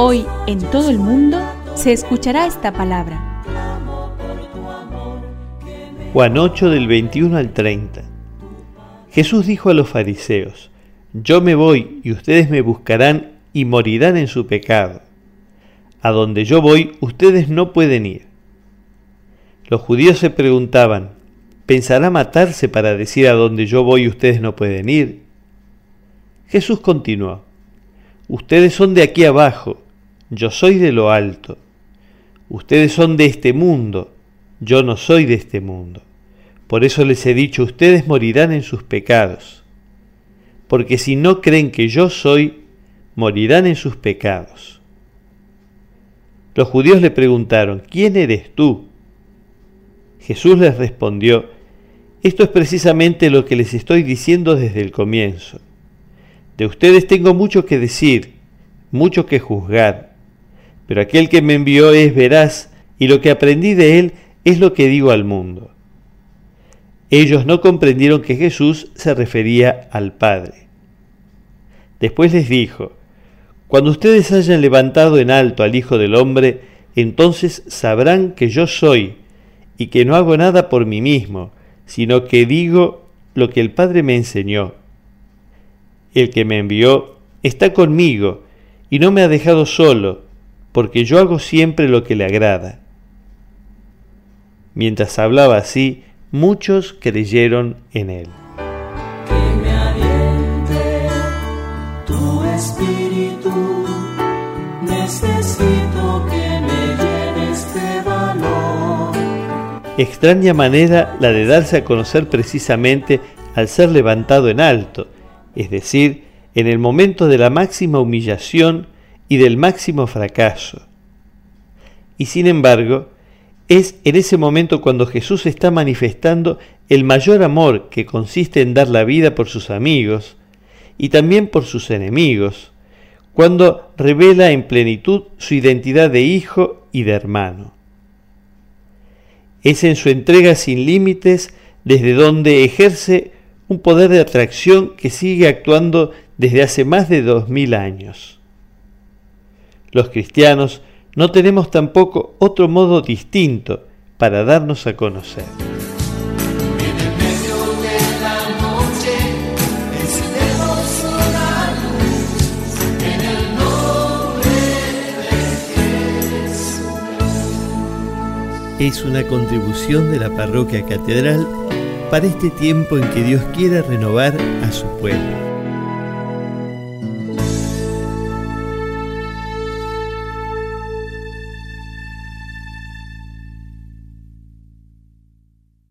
Hoy en todo el mundo se escuchará esta palabra. Juan 8 del 21 al 30. Jesús dijo a los fariseos, Yo me voy y ustedes me buscarán y morirán en su pecado. A donde yo voy ustedes no pueden ir. Los judíos se preguntaban, ¿pensará matarse para decir a donde yo voy ustedes no pueden ir? Jesús continuó, Ustedes son de aquí abajo, yo soy de lo alto. Ustedes son de este mundo, yo no soy de este mundo. Por eso les he dicho, ustedes morirán en sus pecados. Porque si no creen que yo soy, morirán en sus pecados. Los judíos le preguntaron, ¿quién eres tú? Jesús les respondió, esto es precisamente lo que les estoy diciendo desde el comienzo. De ustedes tengo mucho que decir, mucho que juzgar, pero aquel que me envió es veraz y lo que aprendí de él es lo que digo al mundo. Ellos no comprendieron que Jesús se refería al Padre. Después les dijo, Cuando ustedes hayan levantado en alto al Hijo del Hombre, entonces sabrán que yo soy, y que no hago nada por mí mismo, sino que digo lo que el Padre me enseñó. El que me envió está conmigo, y no me ha dejado solo, porque yo hago siempre lo que le agrada. Mientras hablaba así, muchos creyeron en él. Que me aliente tu espíritu. Necesito que me llenes de valor. Extraña manera la de darse a conocer precisamente al ser levantado en alto, es decir, en el momento de la máxima humillación y del máximo fracaso. Y sin embargo, es en ese momento cuando Jesús está manifestando el mayor amor que consiste en dar la vida por sus amigos y también por sus enemigos, cuando revela en plenitud su identidad de hijo y de hermano. Es en su entrega sin límites desde donde ejerce un poder de atracción que sigue actuando desde hace más de dos mil años. Los cristianos no tenemos tampoco otro modo distinto para darnos a conocer. Es una contribución de la parroquia catedral para este tiempo en que Dios quiere renovar a su pueblo.